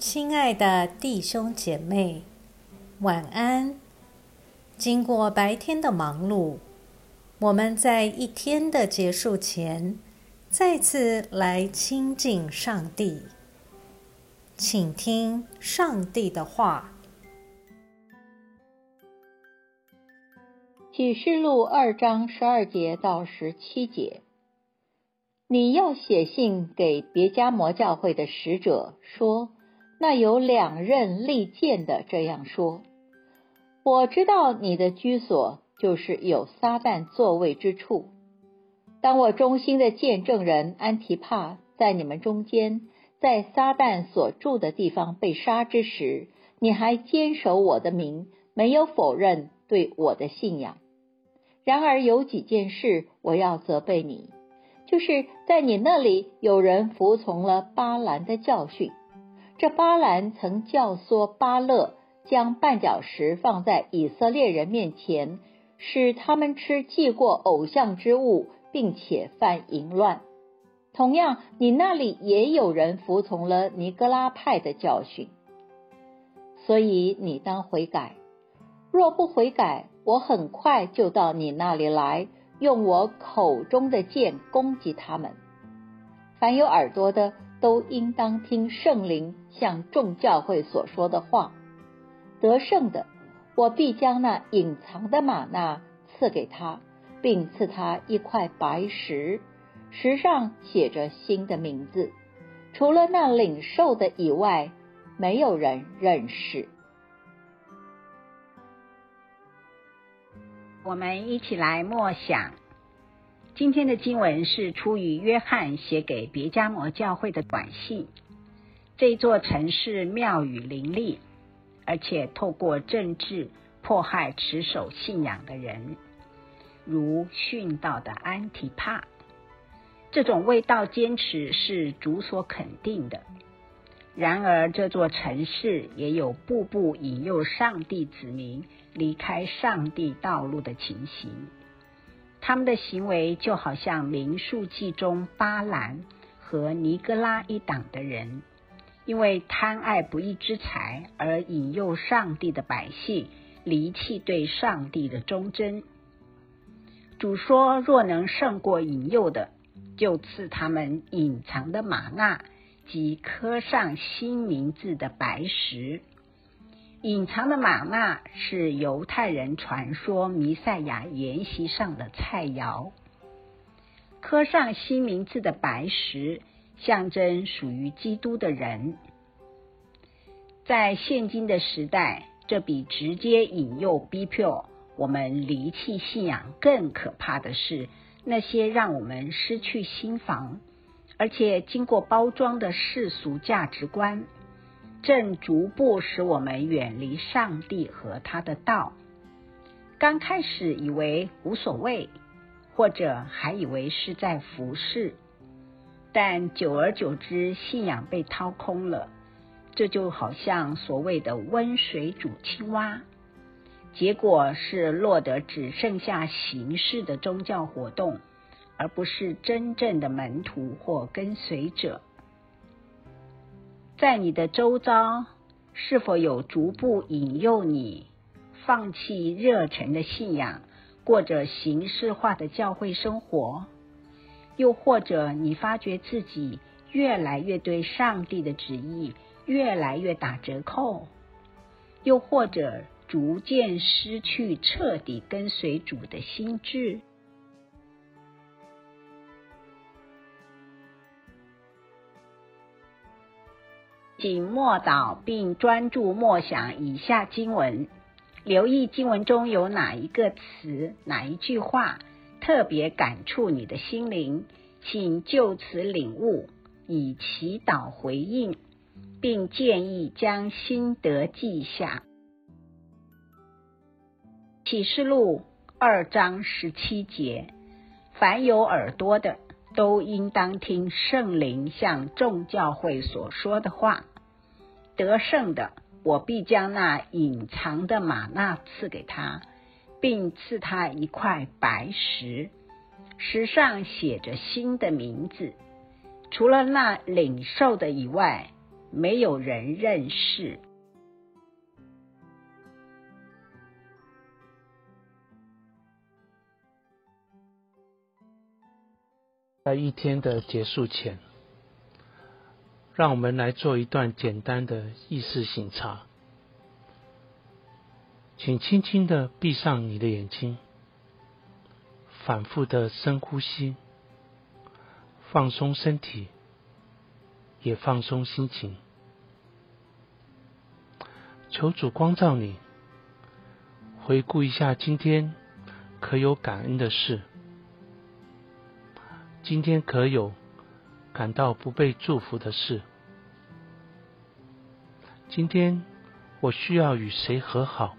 亲爱的弟兄姐妹，晚安。经过白天的忙碌，我们在一天的结束前，再次来亲近上帝，请听上帝的话。启示录二章十二节到十七节。你要写信给别加摩教会的使者说：“那有两刃利剑的这样说：我知道你的居所就是有撒旦座位之处。当我忠心的见证人安提帕在你们中间，在撒旦所住的地方被杀之时，你还坚守我的名，没有否认对我的信仰。然而有几件事我要责备你。”就是在你那里有人服从了巴兰的教训。这巴兰曾教唆巴勒将绊脚石放在以色列人面前，使他们吃祭过偶像之物，并且犯淫乱。同样，你那里也有人服从了尼格拉派的教训。所以你当悔改。若不悔改，我很快就到你那里来。用我口中的剑攻击他们。凡有耳朵的，都应当听圣灵向众教会所说的话。得胜的，我必将那隐藏的玛纳赐给他，并赐他一块白石，石上写着新的名字。除了那领受的以外，没有人认识。我们一起来默想，今天的经文是出于约翰写给别加摩教会的短信。这座城市庙宇林立，而且透过政治迫害持守信仰的人，如殉道的安提帕。这种为道坚持是主所肯定的。然而，这座城市也有步步引诱上帝子民离开上帝道路的情形。他们的行为就好像民数记中巴兰和尼格拉一党的人，因为贪爱不义之财而引诱上帝的百姓离弃对上帝的忠贞。主说：若能胜过引诱的，就赐他们隐藏的玛纳。及刻上新名字的白石，隐藏的玛纳是犹太人传说弥赛亚筵席上的菜肴。刻上新名字的白石，象征属于基督的人。在现今的时代，这比直接引诱逼迫我们离弃信仰更可怕的是，那些让我们失去心房。而且经过包装的世俗价值观，正逐步使我们远离上帝和他的道。刚开始以为无所谓，或者还以为是在服侍，但久而久之，信仰被掏空了。这就好像所谓的温水煮青蛙，结果是落得只剩下形式的宗教活动。而不是真正的门徒或跟随者，在你的周遭是否有逐步引诱你放弃热忱的信仰，过着形式化的教会生活？又或者你发觉自己越来越对上帝的旨意越来越打折扣？又或者逐渐失去彻底跟随主的心智？请默祷并专注默想以下经文，留意经文中有哪一个词、哪一句话特别感触你的心灵，请就此领悟，以祈祷回应，并建议将心得记下。启示录二章十七节：凡有耳朵的，都应当听圣灵向众教会所说的话。得胜的，我必将那隐藏的玛纳赐给他，并赐他一块白石，石上写着新的名字。除了那领受的以外，没有人认识。在一天的结束前，让我们来做一段简单的意识醒察。请轻轻的闭上你的眼睛，反复的深呼吸，放松身体，也放松心情。求主光照你，回顾一下今天可有感恩的事。今天可有感到不被祝福的事？今天我需要与谁和好？